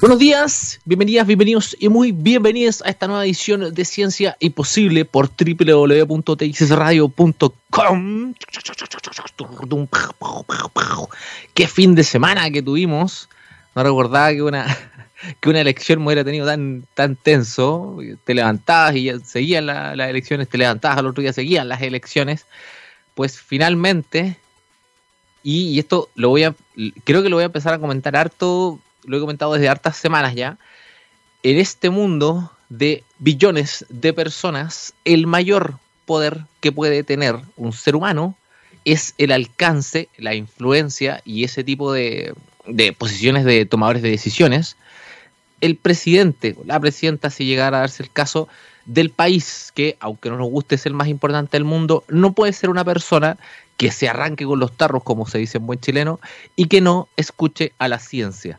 Buenos días, bienvenidas, bienvenidos y muy bienvenidos a esta nueva edición de Ciencia Imposible por www.txsradio.com. Qué fin de semana que tuvimos. No recordaba que una, que una elección me hubiera tenido tan, tan tenso. Te levantabas y ya seguían las elecciones, te levantabas al otro día, seguían las elecciones. Pues finalmente, y, y esto lo voy a, creo que lo voy a empezar a comentar harto lo he comentado desde hartas semanas ya, en este mundo de billones de personas, el mayor poder que puede tener un ser humano es el alcance, la influencia y ese tipo de, posiciones de tomadores de decisiones. El presidente, la presidenta, si llegara a darse el caso, del país que, aunque no nos guste, es el más importante del mundo, no puede ser una persona que se arranque con los tarros, como se dice en buen chileno, y que no escuche a la ciencia.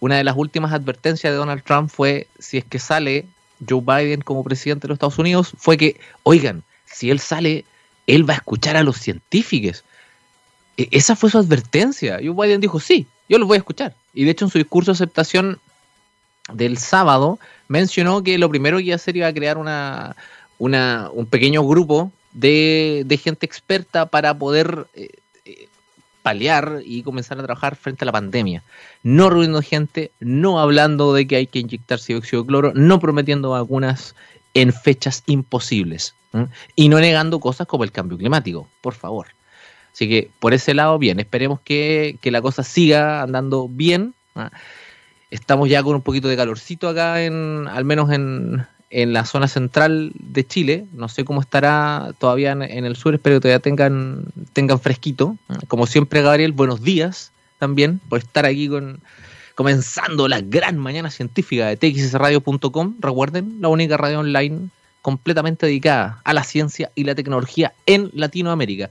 Una de las últimas advertencias de Donald Trump fue, si es que sale Joe Biden como presidente de los Estados Unidos, fue que, oigan, si él sale, él va a escuchar a los científicos. E, esa fue su advertencia. Joe Biden dijo, sí, yo los voy a escuchar. Y de hecho en su discurso de aceptación del sábado mencionó que lo primero que iba a hacer iba a crear una, un pequeño grupo de, gente experta para poder eh, paliar y comenzar a trabajar frente a la pandemia. No reuniendo gente, no hablando de que hay que inyectarse dióxido de cloro, no prometiendo vacunas en fechas imposibles y no negando cosas como el cambio climático, por favor. Así que por ese lado, bien, esperemos que, la cosa siga andando bien. Estamos ya con un poquito de calorcito acá, en, al menos en, en la zona central de Chile. No sé cómo estará todavía en, el sur, espero que todavía tengan, tengan fresquito. Como siempre, Gabriel, buenos días también por estar aquí con comenzando la gran mañana científica de txsradio.com. Recuerden, la única radio online completamente dedicada a la ciencia y la tecnología en Latinoamérica.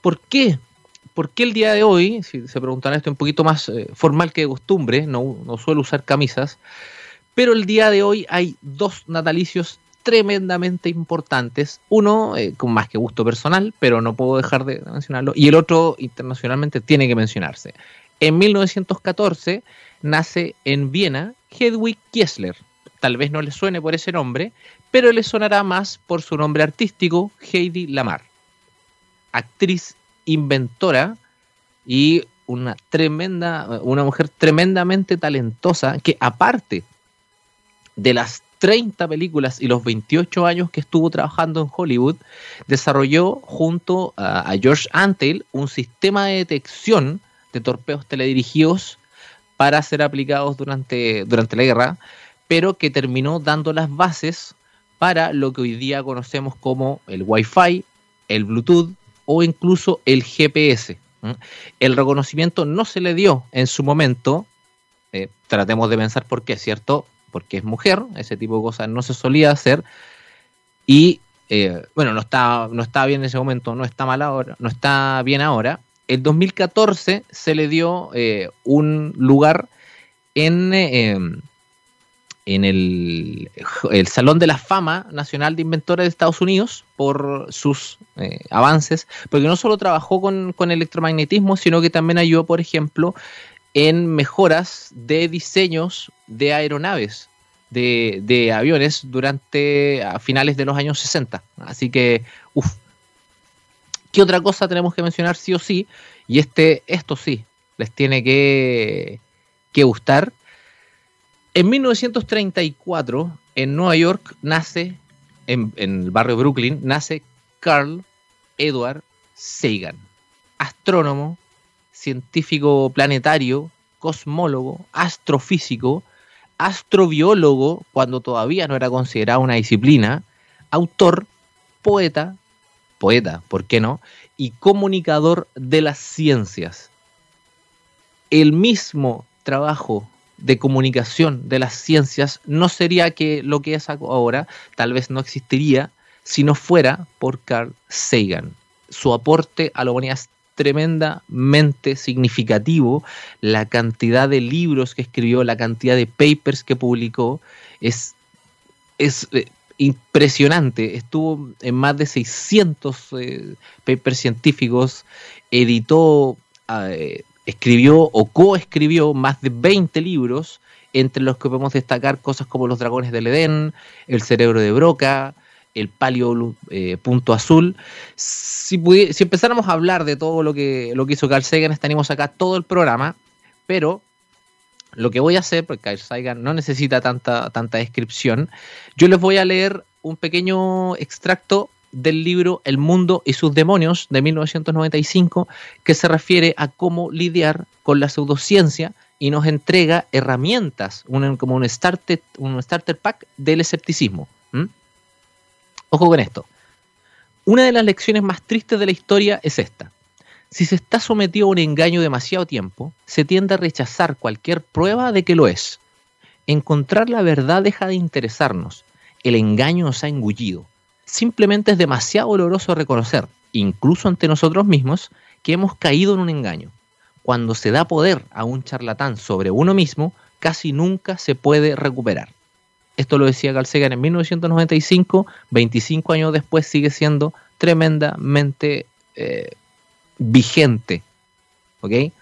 ¿Por qué? ¿Por qué el día de hoy, si se preguntan esto un poquito más eh, formal que de costumbre, no, no suelo usar camisas, pero el día de hoy hay dos natalicios tremendamente importantes. Uno eh, con más que gusto personal, pero no puedo dejar de mencionarlo. Y el otro internacionalmente tiene que mencionarse. En 1914 nace en Viena Hedwig Kiesler. Tal vez no le suene por ese nombre, pero le sonará más por su nombre artístico, Heidi Lamar. Actriz, inventora y una tremenda, una mujer tremendamente talentosa que aparte de las 30 películas y los 28 años que estuvo trabajando en Hollywood, desarrolló junto a, George Antle un sistema de detección de torpedos teledirigidos para ser aplicados durante, durante la guerra, pero que terminó dando las bases para lo que hoy día conocemos como el Wi-Fi, el Bluetooth o incluso el GPS. El reconocimiento no se le dio en su momento, eh, tratemos de pensar por qué, ¿cierto? Porque es mujer, ese tipo de cosas no se solía hacer. Y eh, bueno, no está, no está bien en ese momento, no está mal ahora, no está bien ahora. En 2014 se le dio eh, un lugar en, eh, en el, el, Salón de la Fama Nacional de Inventores de Estados Unidos por sus avances, porque no solo trabajó con, con electromagnetismo, sino que también ayudó, por ejemplo, en mejoras de diseños de aeronaves, de, aviones durante finales de los años 60. Así que, uff. ¿Qué otra cosa tenemos que mencionar sí o sí? Y este, esto sí, les tiene que, que gustar. En 1934, en Nueva York, nace, en, en el barrio Brooklyn, nace Carl Edward Sagan, astrónomo, científico planetario, cosmólogo, astrofísico, astrobiólogo, cuando todavía no era considerado una disciplina, autor, poeta, poeta, ¿por qué no? Y comunicador de las ciencias. El mismo trabajo de comunicación de las ciencias no sería que lo que es ahora, tal vez no existiría si no fuera por Carl Sagan. Su aporte a la humanidad tremendamente significativo. La cantidad de libros que escribió, la cantidad de papers que publicó, es, es eh, impresionante. Estuvo en más de 600 eh, papers científicos, editó, eh, escribió o coescribió más de 20 libros, entre los que podemos destacar cosas como Los Dragones del Edén, El Cerebro de Broca, El Palio eh, Punto Azul. Si, empezáramos a hablar de todo lo que, lo que hizo Carl Sagan, estaríamos acá todo el programa, pero lo que voy a hacer, porque Carl Sagan no necesita tanta, tanta descripción, yo les voy a leer un pequeño extracto del libro El mundo y sus demonios de 1995, que se refiere a cómo lidiar con la pseudociencia y nos entrega herramientas, como un un starter pack del escepticismo. Ojo con esto. Una de las lecciones más tristes de la historia es esta. Si se está sometido a un engaño demasiado tiempo, se tiende a rechazar cualquier prueba de que lo es. Encontrar la verdad deja de interesarnos. El engaño nos ha engullido. Simplemente es demasiado doloroso reconocer, incluso ante nosotros mismos, que hemos caído en un engaño. Cuando se da poder a un charlatán sobre uno mismo, casi nunca se puede recuperar. Esto lo decía Carl Sagan en 1995, 25 años después sigue siendo tremendamente eh, vigente. ¿Ok?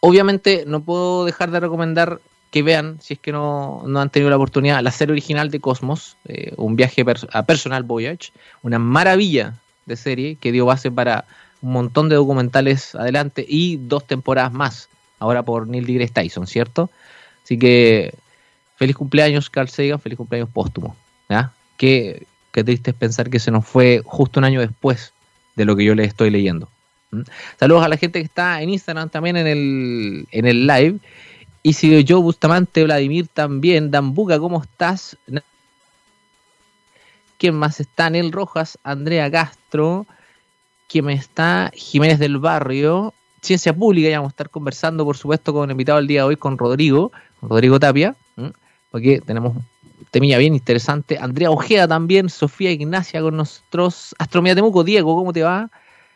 Obviamente no puedo dejar de recomendar que vean, si es que no, han tenido la oportunidad, la serie original de Cosmos, eh, un viaje a Personal Voyage, una maravilla de serie que dio base para un montón de documentales adelante y dos temporadas más, ahora por Neil deGrasse Tyson, ¿cierto? Así que feliz cumpleaños Carl Sagan, feliz cumpleaños póstumo. Qué, qué triste es pensar que se nos fue justo un año después de lo que yo le estoy leyendo. Saludos a la gente que está en Instagram también en el, en el live y si yo, Bustamante, Vladimir también, Dambuca, ¿cómo estás? ¿Quién más está? Nel Rojas, Andrea Castro, ¿quién está? Jiménez del Barrio, Ciencia Pública, ya vamos a estar conversando, por supuesto, con el invitado el día de hoy, con Rodrigo, Rodrigo Tapia, porque tenemos temilla bien interesante. Andrea Ojeda también, Sofía Ignacia con nosotros, Astromía Temuco, Diego, ¿cómo te va?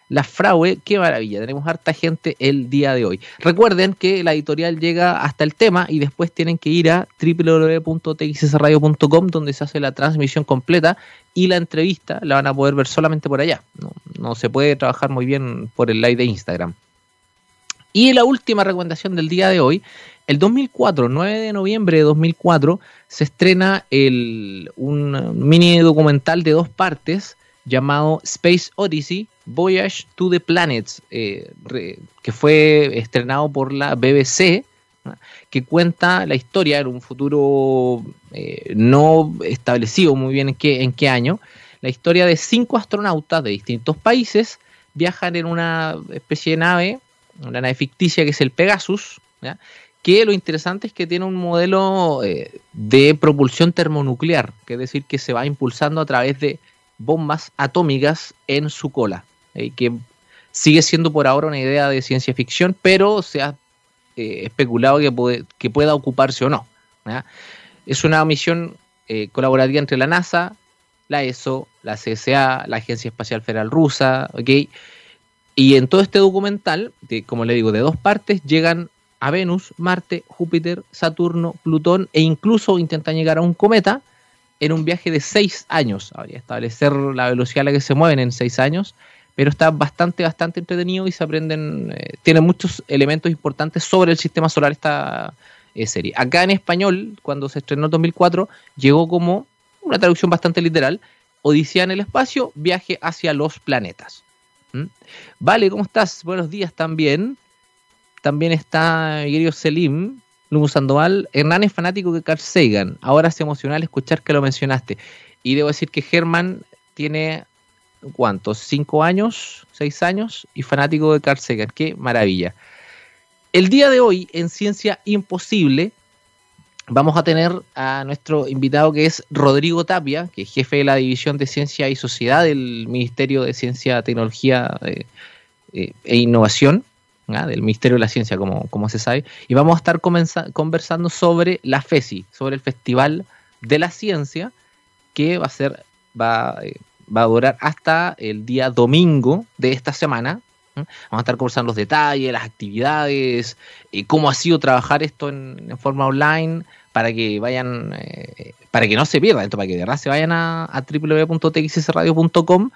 La Fraue, qué maravilla, tenemos harta gente el día de hoy. Recuerden que la editorial llega hasta el tema y después tienen que ir a www.txsradio.com donde se hace la transmisión completa y la entrevista la van a poder ver solamente por allá. No, se puede trabajar muy bien por el live de Instagram. Y la última recomendación del día de hoy, el 2004, 9 de noviembre de 2004, se estrena el, un mini documental de dos partes llamado Space Odyssey, Voyage to the Planets, eh, que fue estrenado por la BBC, que cuenta la historia en un futuro eh, no establecido muy bien en qué, en qué año, la historia de cinco astronautas de distintos países viajan en una especie de nave, una nave ficticia que es el Pegasus, que lo interesante es que tiene un modelo eh, de propulsión termonuclear, que es decir, que se va impulsando a través de bombas atómicas en su cola. Eh, que sigue siendo por ahora una idea de ciencia ficción, pero se ha eh, especulado que, que pueda ocuparse o no. Es una misión colaborativa entre la NASA, la ESO, la CSA, la Agencia Espacial Federal Rusa, Y en todo este documental, como le digo, de dos partes, llegan a Venus, Marte, Júpiter, Saturno, Plutón e incluso intentan llegar a un cometa en un viaje de seis años. Habría establecer la velocidad a la que se mueven en seis años pero está bastante, bastante entretenido y se aprenden, eh, tiene muchos elementos importantes sobre el sistema solar esta eh, serie. Acá en español, cuando se estrenó en 2004, llegó como una traducción bastante literal, Odisea en el espacio, viaje hacia los planetas. ¿Mm? Vale, ¿cómo estás? Buenos días también. También está querido Selim, Lumu Sandoval. Hernán es fanático de Carl Sagan. Ahora es emocional escuchar que lo mencionaste. Y debo decir que Germán tiene ¿cuántos? ¿Cinco años? ¿Seis años? Y fanático de Carl Sagan. ¡Qué maravilla! El día de hoy, en Ciencia Imposible, vamos a tener a nuestro invitado que es Rodrigo Tapia, que es jefe de la División de Ciencia y Sociedad del Ministerio de Ciencia, Tecnología eh, eh, e Innovación, del Ministerio de la Ciencia, como, como se sabe, y vamos a estar conversando sobre la FESI, sobre el Festival de la Ciencia, que va a ser, va, eh, va a durar hasta el día domingo de esta semana. Vamos a estar conversando los detalles, las actividades, eh, cómo ha sido trabajar esto en, forma online para que vayan, eh, para que no se pierdan esto, para que de verdad se vayan a, a www.txsradio.com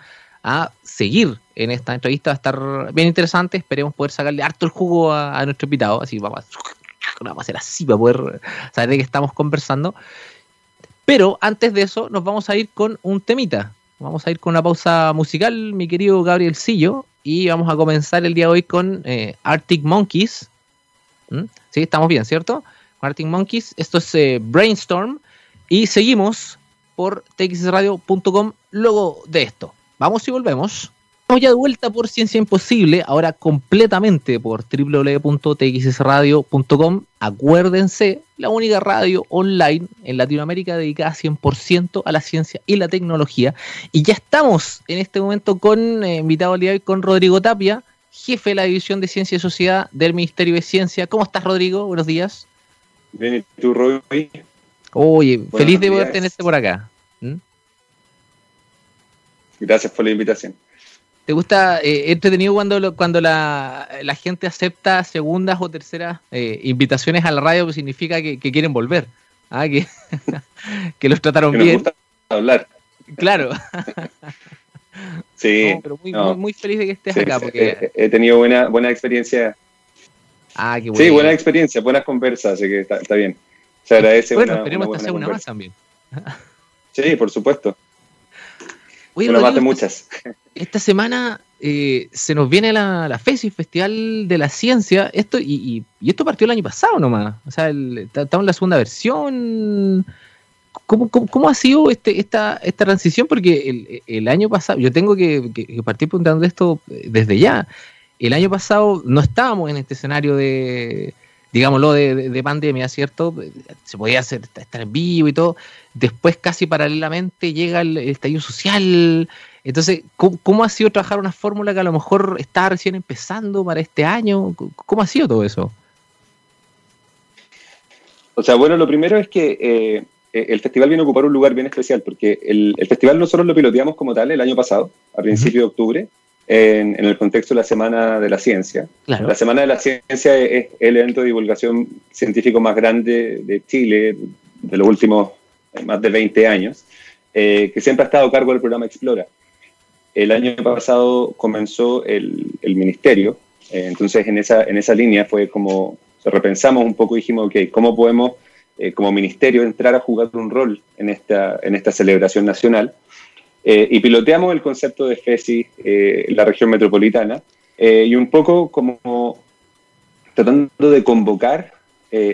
a seguir en esta entrevista. Va a estar bien interesante. Esperemos poder sacarle harto el jugo a, nuestro invitado. Así vamos a, vamos a hacer así para poder saber de qué estamos conversando. Pero antes de eso, nos vamos a ir con un temita. Vamos a ir con una pausa musical, mi querido Gabriel Sillo, y vamos a comenzar el día de hoy con eh, Arctic Monkeys. ¿Mm? Sí, estamos bien, ¿cierto? Arctic Monkeys, esto es eh, Brainstorm, y seguimos por txradio.com luego de esto. Vamos y volvemos. Estamos ya de vuelta por Ciencia Imposible, ahora completamente por www.txsradio.com. Acuérdense, la única radio online en Latinoamérica dedicada 100% a la ciencia y la tecnología. Y ya estamos en este momento con eh, invitado al día de hoy con Rodrigo Tapia, jefe de la División de Ciencia y Sociedad del Ministerio de Ciencia. ¿Cómo estás, Rodrigo? Buenos días. Bien, ¿y tú, Rodrigo? Oye, feliz de poder tenerte por acá. ¿Mm? Gracias por la invitación. ¿Te gusta eh, entretenido cuando, cuando la, gente acepta segundas o terceras eh, invitaciones a la radio que significa que, quieren volver? ¿ah? que, que los trataron que bien. Nos gusta hablar. Claro. sí. pero muy, muy, feliz de que estés acá. Porque... He, tenido buena, buena experiencia. Ah, qué bueno. Sí, buena experiencia, buenas conversas, así que está, bien. Se agradece. Bueno, esperemos esta segunda más también. sí, por supuesto. Una más de muchas. Esta semana eh, se nos viene la, la FESI, Festival de la Ciencia. Esto y, y, esto partió el año pasado nomás. O sea, estamos en la segunda versión. ¿Cómo, cómo, ha sido este, esta, esta transición? Porque el, el año pasado, yo tengo que, que, partir preguntando esto desde ya. El año pasado no estábamos en este escenario de, digámoslo, de, de, pandemia, ¿cierto? Se podía hacer, estar en vivo y todo. Después, casi paralelamente, llega el, estallido social. Entonces, ¿cómo, ha sido trabajar una fórmula que a lo mejor está recién empezando para este año? ¿Cómo ha sido todo eso? O sea, bueno, lo primero es que eh, el festival viene a ocupar un lugar bien especial, porque el, festival nosotros lo piloteamos como tal el año pasado, a principios de octubre, en, el contexto de la Semana de la Ciencia. La Semana de la Ciencia es el evento de divulgación científico más grande de Chile de los últimos eh, más de 20 años, eh, que siempre ha estado a cargo del programa Explora. El año pasado comenzó el, el ministerio, eh, entonces en esa, en esa línea fue como, se repensamos un poco y dijimos, ok, ¿cómo podemos como ministerio entrar a jugar un rol en esta, en esta celebración nacional? Eh, y piloteamos el concepto de FESI eh, la región metropolitana eh, y un poco como tratando de convocar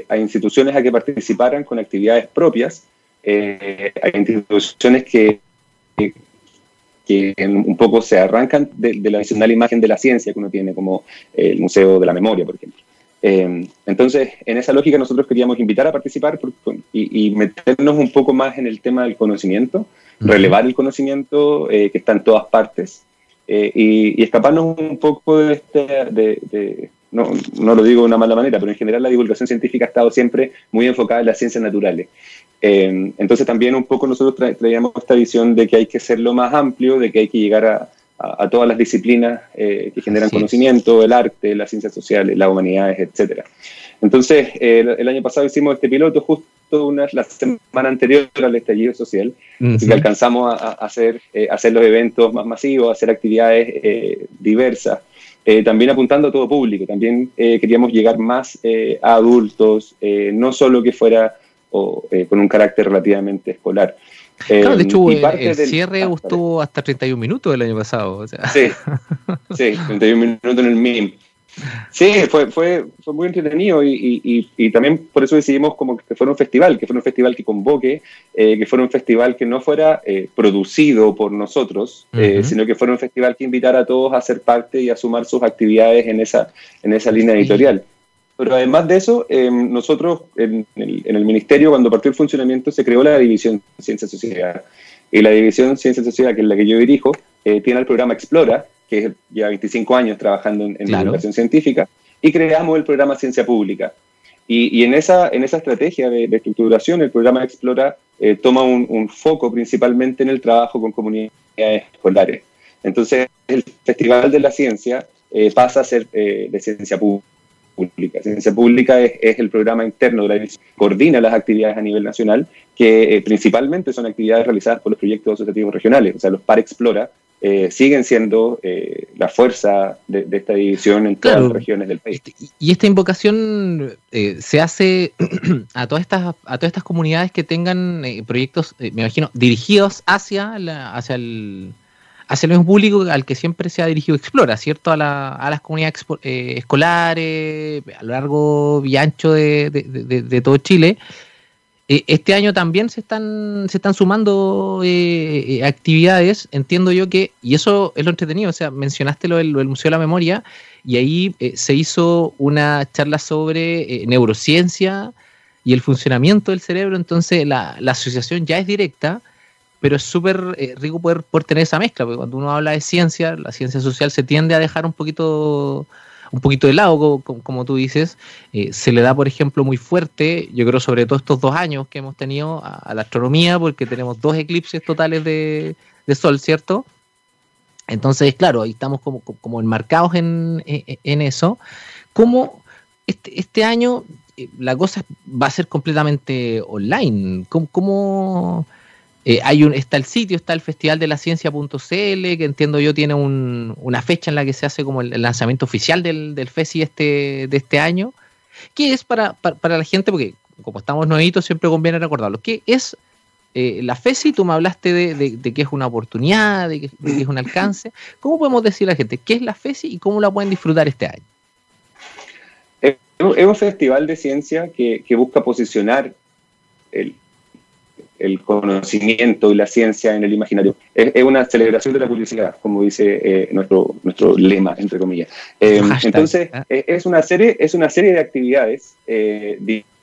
a instituciones a que participaran con actividades propias, a instituciones que, que, un poco se arrancan de, la adicional imagen de la ciencia que uno tiene, como el Museo de la Memoria, por ejemplo. entonces, en esa lógica nosotros queríamos invitar a participar y, meternos un poco más en el tema del conocimiento, relevar el conocimiento eh, que está en todas partes eh, y, escaparnos un poco de este, de, no, no, lo digo de una mala manera, pero en general la divulgación científica ha estado siempre muy enfocada en las ciencias naturales. Eh, entonces también un poco nosotros traíamos esta visión de que hay que lo más amplio, de que hay que llegar a, a, todas las disciplinas que generan conocimiento, el arte, las ciencias sociales, las humanidades, etcétera. Entonces, el año pasado hicimos este piloto justo la semana anterior al estallido social, así que alcanzamos a, hacer, eh, hacer los eventos más masivos, hacer actividades eh, diversas, eh, también apuntando a todo público, también queríamos llegar más a adultos, no solo que fuera con un carácter relativamente escolar. Claro, de hecho, el, cierre gustó hasta 31 minutos el año pasado. Sí, sí, 31 minutos en el MIM. Sí, fue, fue, fue muy entretenido y, y, también por eso decidimos como que fuera un festival, que fuera un festival que convoque, eh, que fuera un festival que no fuera eh, producido por nosotros, eh, sino que fuera un festival que invitara a todos a ser parte y a sumar sus actividades en esa, en esa línea editorial. Pero además de eso, nosotros en el, en el, Ministerio, cuando partió el funcionamiento, se creó la División Ciencia y Sociedad. Y la División Ciencia y Sociedad, que es la que yo dirijo, tiene el programa Explora, que lleva 25 años trabajando en, la educación científica, y creamos el programa Ciencia Pública. Y, en, esa, en esa estrategia de, estructuración, el programa Explora eh, toma un, foco principalmente en el trabajo con comunidades escolares. Entonces, el Festival de la Ciencia eh, pasa a ser eh, de ciencia pública. Ciencia Pública es, es, el programa interno de la división, coordina las actividades a nivel nacional, que principalmente son actividades realizadas por los proyectos asociativos regionales, o sea, los PAR Explora, eh, siguen siendo eh, la fuerza de, esta división en todas las regiones del país. Este, y esta invocación eh, se hace a todas estas a todas estas comunidades que tengan proyectos, me imagino, dirigidos hacia hacia el hacia el mismo público al que siempre se ha dirigido Explora, ¿cierto? A, las comunidades escolares a lo largo y ancho de todo Chile. Eh, este año también se están, se están sumando eh, eh, actividades, entiendo yo que, y eso es lo entretenido, o sea, mencionaste lo del, Museo de la Memoria, y ahí se hizo una charla sobre neurociencia y el funcionamiento del cerebro, entonces la, la asociación ya es directa, pero es súper rico poder tener esa mezcla, porque cuando uno habla de ciencia, la ciencia social se tiende a dejar un poquito un poquito de lado, como, tú dices, eh, se le da, por ejemplo, muy fuerte, yo creo sobre todo estos dos años que hemos tenido a, la astronomía, porque tenemos dos eclipses totales de, Sol, ¿cierto? Entonces, claro, ahí estamos como, como enmarcados en, eso. ¿Cómo este, este año eh, la cosa va a ser completamente online? ¿Cómo, cómo eh, hay un, está el sitio, está el Festival de que entiendo yo tiene una fecha en la que se hace como el, lanzamiento oficial del, del, FESI este, de este año. ¿Qué es para, para, la gente? Porque como estamos nuevitos, siempre conviene recordarlo. ¿Qué es eh, la FESI? Tú me hablaste de, de, que es una oportunidad, de que, es un alcance. ¿Cómo podemos decir a la gente qué es la FESI y cómo la pueden disfrutar este año? Es un festival de ciencia que, que busca posicionar el, el conocimiento y la ciencia en el imaginario. Es, una celebración de la publicidad, como dice eh, nuestro, nuestro lema, entre comillas. Eh, entonces, ¿eh? es, una serie, es una serie de actividades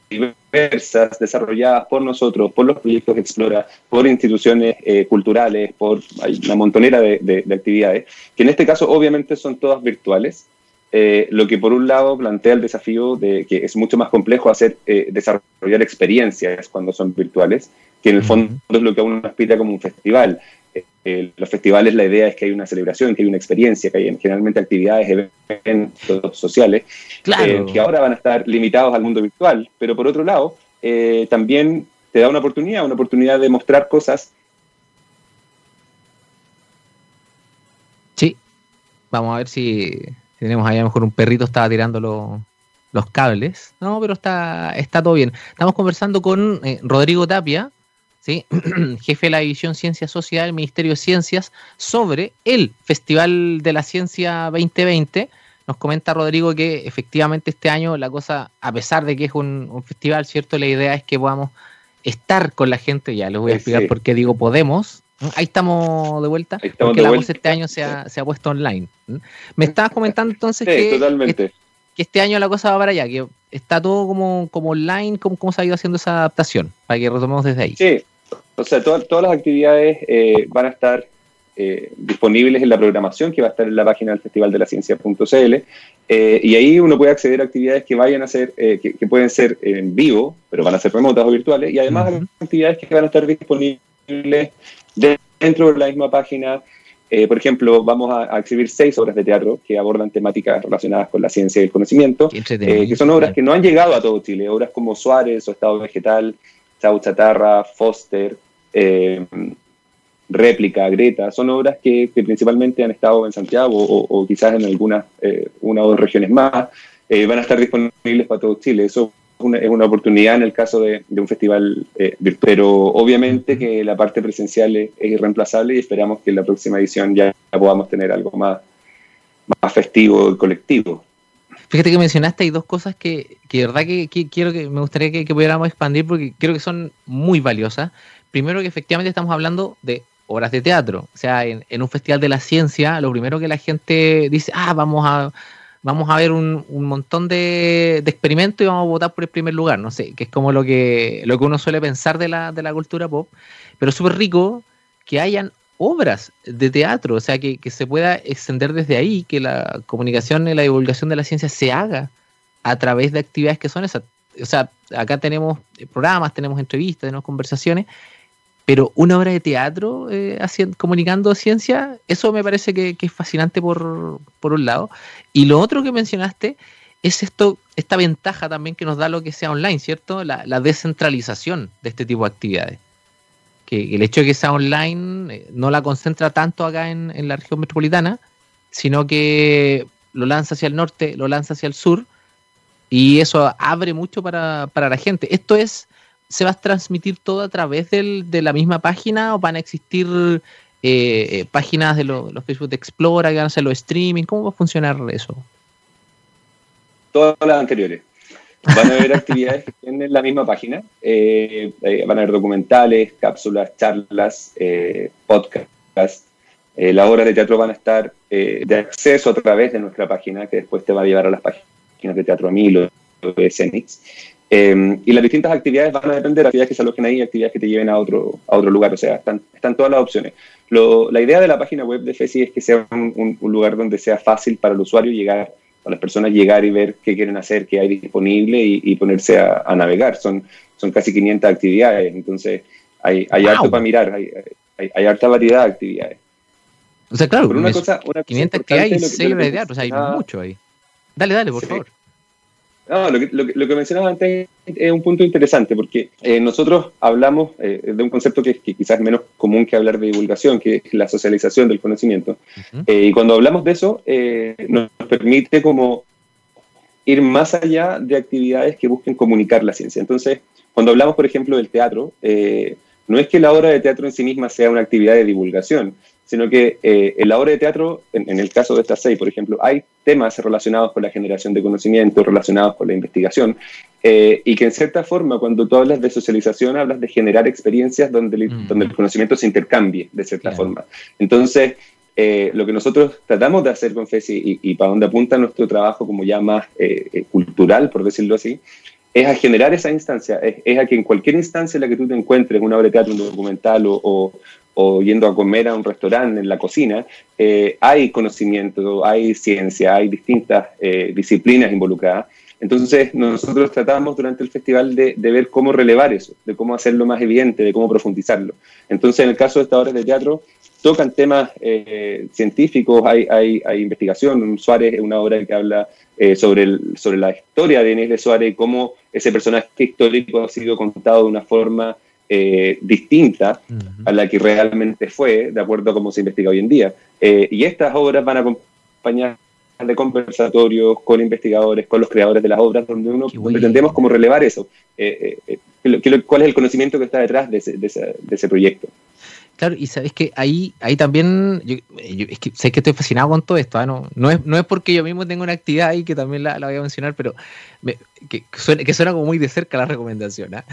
diversas desarrolladas por nosotros, por los proyectos Explora, por instituciones culturales, por una montonera de, de, actividades, que en este caso obviamente son todas virtuales. Lo que por un lado plantea el desafío de que es mucho más complejo hacer desarrollar experiencias cuando son virtuales que en el fondo es lo que uno aspira como un festival. Eh, los festivales la idea es que hay una celebración, que hay una experiencia, que hay generalmente actividades, eventos sociales, eh, que ahora van a estar limitados al mundo virtual, pero por otro lado, eh, también te da una oportunidad, una oportunidad de mostrar cosas. Sí, vamos a ver si tenemos ahí a lo mejor un perrito estaba tirando los cables. No, pero está, está todo bien. Estamos conversando con Rodrigo Tapia, jefe de la División Ciencia Sociedad del Ministerio de Ciencias, sobre el Festival de la Ciencia 2020. Nos comenta Rodrigo que efectivamente este año la cosa, a pesar de que es un, festival, ¿cierto? La idea es que podamos estar con la gente, ya les voy a explicar por qué digo podemos. Ahí estamos de vuelta, porque la voz este año se ha, puesto online. Me estabas comentando entonces que, este año la cosa va para allá, que está todo como, como online, ¿cómo, ¿cómo se ha ido haciendo esa adaptación? Para que retomemos desde ahí. Sí, o sea, todas las actividades eh, van a estar eh, disponibles en la programación que va a estar en la página del Festival de la Ciencia.cl eh, y ahí uno puede acceder a actividades que vayan a ser, que, pueden ser en vivo, pero van a ser remotas o virtuales, y además actividades que van a estar disponibles dentro de la misma página. por ejemplo, vamos a, exhibir seis obras de teatro que abordan temáticas relacionadas con la ciencia y el conocimiento, que son obras que no han llegado a todo Chile, obras como Suárez o Estado Vegetal, Chau Chatarra, Foster, eh, Réplica, Greta, son obras que, principalmente han estado en Santiago o, quizás en algunas, eh, una o dos regiones más, eh, van a estar disponibles para todo Chile. Eso es una, oportunidad en el caso de, un festival virtual. Pero obviamente que la parte presencial es, irreemplazable y esperamos que en la próxima edición ya podamos tener algo más, más festivo y colectivo. Fíjate que mencionaste hay dos cosas que, que de verdad que, quiero que me gustaría que, pudiéramos expandir porque creo que son muy valiosas. Primero que efectivamente estamos hablando de obras de teatro. O sea, en, un festival de la ciencia, lo primero que la gente dice, ah, vamos a vamos a ver un, montón de, de, experimentos y vamos a votar por el primer lugar. No sé, que es como lo que, lo que uno suele pensar de la, de la cultura pop. Pero súper rico que hayan obras de teatro, o sea, que, se pueda extender desde ahí, que la comunicación y la divulgación de la ciencia se haga a través de actividades que son esas. O sea, acá tenemos programas, tenemos entrevistas, tenemos conversaciones, pero una obra de teatro eh, comunicando ciencia, eso me parece que, es fascinante por, por, un lado. Y lo otro que mencionaste es esto, esta ventaja también que nos da lo que sea online, ¿cierto? La, descentralización de este tipo de actividades que el hecho de que sea online eh, no la concentra tanto acá en, la región metropolitana, sino que lo lanza hacia el norte, lo lanza hacia el sur, y eso abre mucho para, para la gente. Esto es, ¿se va a transmitir todo a través del, de la misma página o van a existir eh, eh, páginas de los Facebook de Explora que van a hacer los streaming? ¿Cómo va a funcionar eso? Todas las anteriores. Van a haber actividades en la misma página. Eh, van a haber documentales, cápsulas, charlas, eh, podcasts. las obras de teatro van a estar de acceso a través de nuestra página, que después te va a llevar a las páginas de Teatro Amilo, de Cenix. Y las distintas actividades van a depender de actividades que se alojen ahí y actividades que te lleven a otro, a otro lugar. O sea, están, están todas las opciones. la idea de la página web de FESI es que sea un, un lugar donde sea fácil para el usuario llegar a las personas llegar y ver qué quieren hacer, qué hay disponible y, ponerse a, navegar. Son, son casi 500 actividades, entonces hay, hay harto para mirar, hay, hay, harta variedad de actividades. O sea, claro, una cosa, una 500 actividades y 6 de o sea, hay mucho ahí. Dale, dale, por favor. No, lo que, lo, que mencionaba antes es un punto interesante porque eh, nosotros hablamos eh, de un concepto que, que, quizás es menos común que hablar de divulgación, que es la socialización del conocimiento. Eh, y cuando hablamos de eso, nos permite como ir más allá de actividades que busquen comunicar la ciencia. Entonces, cuando hablamos, por ejemplo, del teatro, no es que la obra de teatro en sí misma sea una actividad de divulgación, sino que eh, en la obra de teatro, en, el caso de estas seis, por ejemplo, hay temas relacionados con la generación de conocimiento, relacionados con la investigación, eh, y que en cierta forma, cuando tú hablas de socialización, hablas de generar experiencias donde, el, mm. donde el conocimiento se intercambie, de cierta forma. Entonces, eh, lo que nosotros tratamos de hacer con FESI y, para donde apunta nuestro trabajo como ya más cultural, por decirlo así, es a generar esa instancia, es, a que en cualquier instancia en la que tú te encuentres, una obra de teatro, un documental o, o yendo a comer a un restaurante en la cocina, eh, hay conocimiento, hay ciencia, hay distintas eh, disciplinas involucradas. Entonces nosotros tratamos durante el festival de, ver cómo relevar eso, de cómo hacerlo más evidente, de cómo profundizarlo. Entonces en el caso de estas obras de teatro tocan temas eh, científicos, hay, hay, hay, investigación. Suárez es una obra que habla sobre, el, sobre la historia de Inés de Suárez, cómo ese personaje histórico ha sido contado de una forma eh, distinta a la que realmente fue, de acuerdo a cómo se investiga hoy en día. Eh, y estas obras van a acompañar de conversatorios con investigadores, con los creadores de las obras, donde uno pretendemos como relevar eso. Eh, ¿Cuál es el conocimiento que está detrás de ese, proyecto? Claro, y sabes que ahí, ahí también, es que sé que estoy fascinado con todo esto, no, no, es, no es porque yo mismo tengo una actividad ahí que también la, voy a mencionar, pero que, suena, que suena como muy de cerca la recomendación, ¿ah?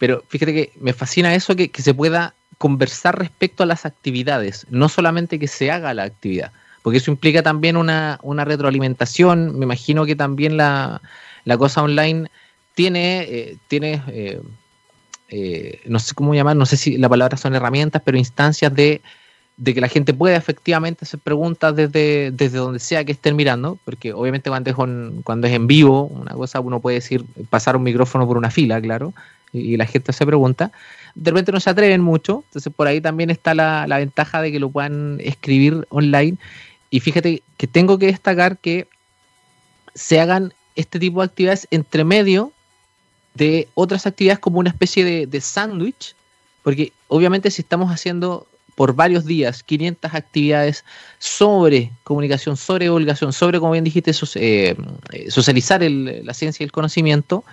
Pero fíjate que me fascina eso, que, se pueda conversar respecto a las actividades, no solamente que se haga la actividad, porque eso implica también una, retroalimentación, me imagino que también la, cosa online tiene, eh, tiene eh, eh, no sé cómo llamar, no sé si la palabra son herramientas, pero instancias de, que la gente pueda efectivamente hacer preguntas desde, desde donde sea que estén mirando, porque obviamente cuando es, cuando es en vivo, una cosa uno puede decir, pasar un micrófono por una fila, claro, y, la gente se pregunta, de repente no se atreven mucho, entonces por ahí también está la, ventaja de que lo puedan escribir online. Y fíjate que tengo que destacar que se hagan este tipo de actividades entre medio de otras actividades como una especie de, de sándwich, porque obviamente si estamos haciendo por varios días 500 actividades sobre comunicación, sobre divulgación, sobre, como bien dijiste, eh, socializar la ciencia y el conocimiento,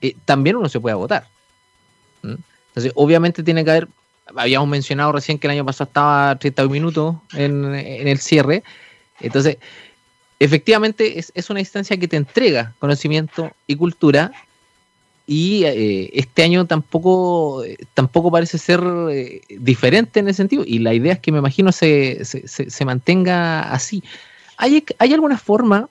eh, también uno se puede agotar. Entonces, obviamente tiene que haber, habíamos mencionado recién que el año pasado estaba 30 minutos en, el cierre, entonces, efectivamente es, una instancia que te entrega conocimiento y cultura y eh, este año tampoco, tampoco parece ser eh, diferente en ese sentido y la idea es que me imagino se, se, se, mantenga así. ¿Hay, ¿Hay alguna forma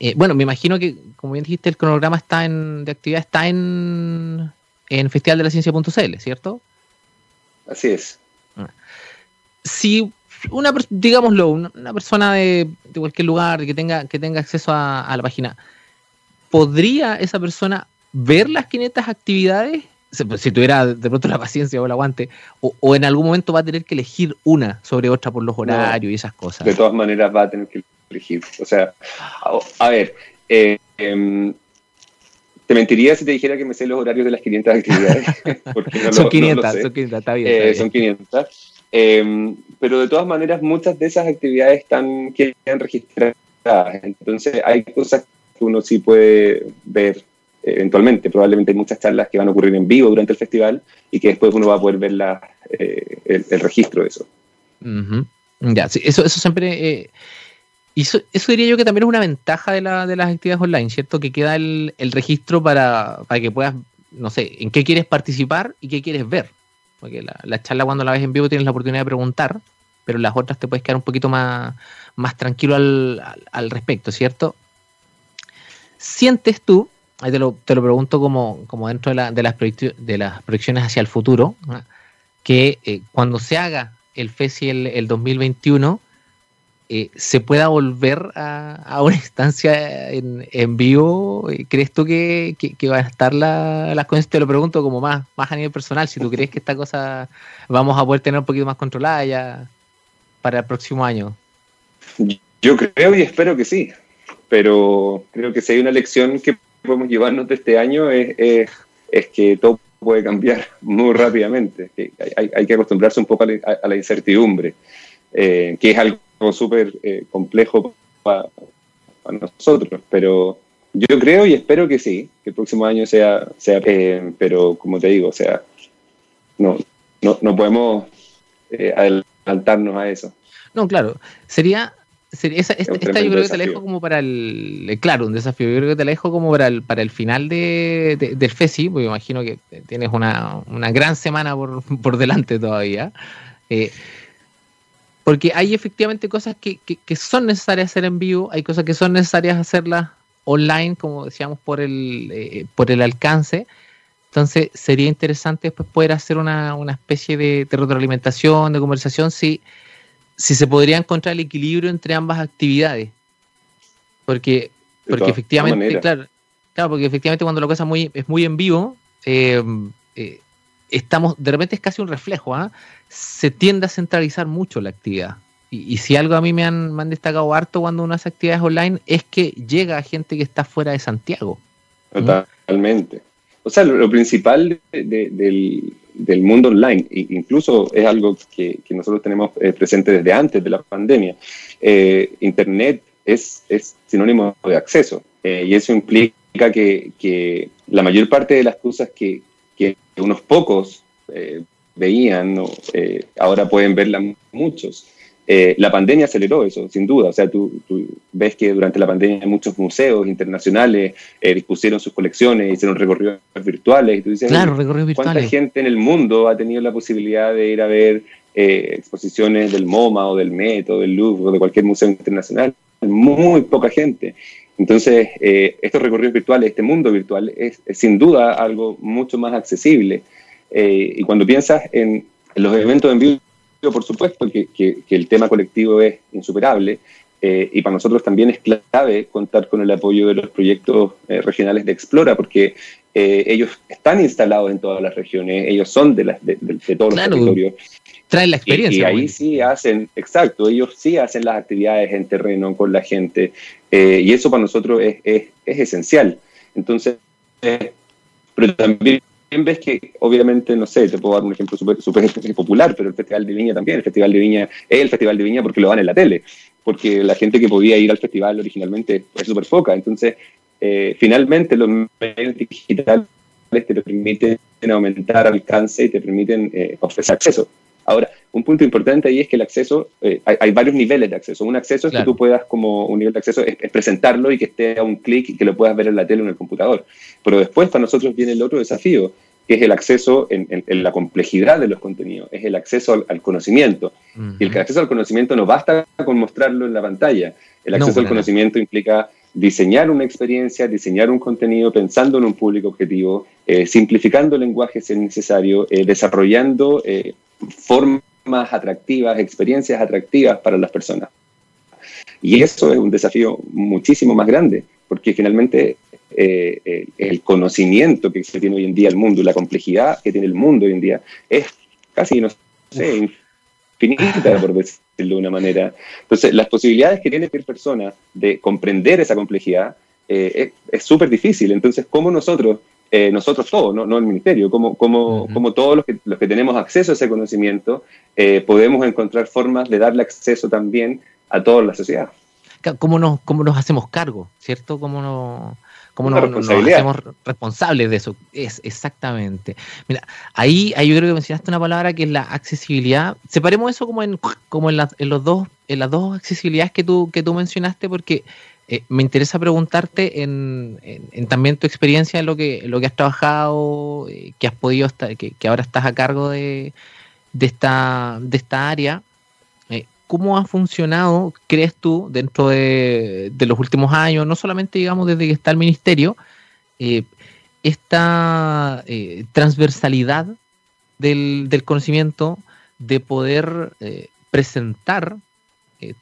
eh, bueno, me imagino que, como bien dijiste, el cronograma está en, de actividad está en, en Festival de la Ciencia.cl, ¿cierto? Así es. Si una, digámoslo, una, persona de, cualquier lugar que tenga, que tenga acceso a, la página, ¿podría esa persona ver las 500 actividades? Si tuviera de pronto la paciencia o el aguante, o, en algún momento va a tener que elegir una sobre otra por los horarios y esas cosas. De todas maneras va a tener que o sea, a, ver, eh, em, te mentiría si te dijera que me sé los horarios de las 500 actividades. son, 500, son 500, está bien. Eh, son 500. Em, pero de todas maneras, muchas de esas actividades están, quedan registradas. Entonces, hay cosas que uno sí puede ver eventualmente. Probablemente hay muchas charlas que van a ocurrir en vivo durante el festival y que después uno va a poder ver la, eh, el, registro de eso. Ya, sí, eso, eso siempre. Y eso, diría yo que también es una ventaja de, la, de las actividades online, ¿cierto? Que queda el, registro para, para, que puedas, no sé, en qué quieres participar y qué quieres ver. Porque la, charla cuando la ves en vivo tienes la oportunidad de preguntar, pero las otras te puedes quedar un poquito más, más tranquilo al, al respecto, ¿cierto? ¿Sientes tú ahí te lo, te lo pregunto como, como dentro de, la, de, las de las proyecciones hacia el futuro, que eh, cuando se haga el FESI el, el 2021, eh, se pueda volver a, una instancia en, en vivo. ¿Crees tú que, que, van a estar las la cosas? Te lo pregunto como más, más a nivel personal, si tú crees que esta cosa vamos a poder tener un poquito más controlada ya para el próximo año. Yo creo y espero que sí, pero creo que si hay una lección que podemos llevarnos de este año es, es, que todo puede cambiar muy rápidamente. Hay, hay que acostumbrarse un poco a la, incertidumbre, eh, que es algo súper eh, complejo para, nosotros, pero yo creo y espero que sí, que el próximo año sea, sea eh, pero como te digo, o sea, no, no, no podemos adelantarnos a eso. No, claro, sería esta, yo creo que te la dejo como para el, eh, claro, un desafío. Yo creo que te la dejo como para el, para el final de, del FESI, porque imagino que tienes una, gran semana por, delante todavía. Eh, porque hay efectivamente cosas que, son necesarias hacer en vivo, hay cosas que son necesarias hacerlas online, como decíamos, por el, eh, por el alcance. Entonces sería interesante después poder hacer una, especie de, de retroalimentación, de conversación, si si se podría encontrar el equilibrio entre ambas actividades. Porque, porque efectivamente, claro, claro, porque efectivamente cuando la cosa muy, es muy en vivo, eh, eh, estamos, de repente es casi un reflejo, ¿ah? se tiende a centralizar mucho la actividad. Y, si algo a mí me han, han, destacado harto cuando uno hace actividades online es que llega a gente que está fuera de Santiago. Totalmente. O sea, lo, principal del, del mundo online. incluso es algo que, nosotros tenemos eh, presente desde antes de la pandemia. Eh, Internet es, es, sinónimo de acceso eh, y eso implica que, la mayor parte de las cosas que, que unos pocos veían, ahora pueden verlas muchos. Eh, la pandemia aceleró eso, sin duda. O sea, tú, ves que durante la pandemia muchos museos internacionales eh, dispusieron sus colecciones, hicieron recorridos virtuales. Y tú dices, claro, recorridos virtuales. ¿Cuánta gente en el mundo ha tenido la posibilidad de ir a ver eh, exposiciones del MoMA o del Met o del Louvre o de cualquier museo internacional? Muy poca gente. Entonces, estos recorridos virtuales, este mundo virtual, es, sin duda algo mucho más accesible. y cuando piensas en, los eventos en vivo, por supuesto, que, que, el tema colectivo es insuperable eh, y para nosotros también es clave contar con el apoyo de los proyectos eh, regionales de Explora, porque eh, ellos están instalados en todas las regiones, ellos son de, las, de, todos los territorios. Traen la experiencia. Y, ahí sí hacen, exacto, ellos sí hacen las actividades en terreno con la gente y eso para nosotros es, es, es esencial. Entonces, pero también ves que, obviamente, no sé, te puedo dar un ejemplo súper super popular, pero el Festival de Viña también. El Festival de Viña es el Festival de Viña porque lo dan en la tele, porque la gente que podía ir al festival originalmente es súper poca. Entonces, eh, finalmente, los medios digitales te permiten aumentar alcance y te permiten eh, ofrecer acceso. Ahora, un punto importante ahí es que el acceso, eh, hay, varios niveles de acceso. Un acceso es que tú puedas, como un nivel de acceso, es, presentarlo y que esté a un clic y que lo puedas ver en la tele o en el computador. Pero después para nosotros viene el otro desafío, que es el acceso en, la complejidad de los contenidos, es el acceso al, conocimiento. Y el acceso al conocimiento no basta con mostrarlo en la pantalla. El acceso al conocimiento implica diseñar una experiencia, diseñar un contenido pensando en un público objetivo, eh, simplificando el lenguaje si es necesario, eh, desarrollando formas atractivas, experiencias atractivas para las personas. Y eso es un desafío muchísimo más grande, porque finalmente eh, el conocimiento que se tiene hoy en día el mundo, la complejidad que tiene el mundo hoy en día, es casi, no sé, infinita, por decirlo de una manera. Entonces, las posibilidades que tiene cualquier persona de comprender esa complejidad es súper difícil. Entonces, ¿cómo nosotros, nosotros todos, no, no el ministerio, como, como, como todos los que, los que tenemos acceso a ese conocimiento, podemos encontrar formas de darle acceso también a toda la sociedad? ¿Cómo nos, cómo nos hacemos cargo, cierto? ¿Cómo nos ¿Cómo nos, hacemos responsables de eso? Es exactamente. Mira, ahí, ahí yo creo que mencionaste una palabra que es la accesibilidad. Separemos eso como en, como en, los dos, en las dos accesibilidades que tú, que tú mencionaste, porque eh, me interesa preguntarte en, también tu experiencia en lo que, lo que has trabajado, eh, que has podido estar, que, que, ahora estás a cargo de, de, esta, de esta área. ¿Cómo ha funcionado, crees tú, dentro de, los últimos años, no solamente, digamos, desde que está el ministerio, eh, esta eh, transversalidad del, conocimiento de poder eh, presentar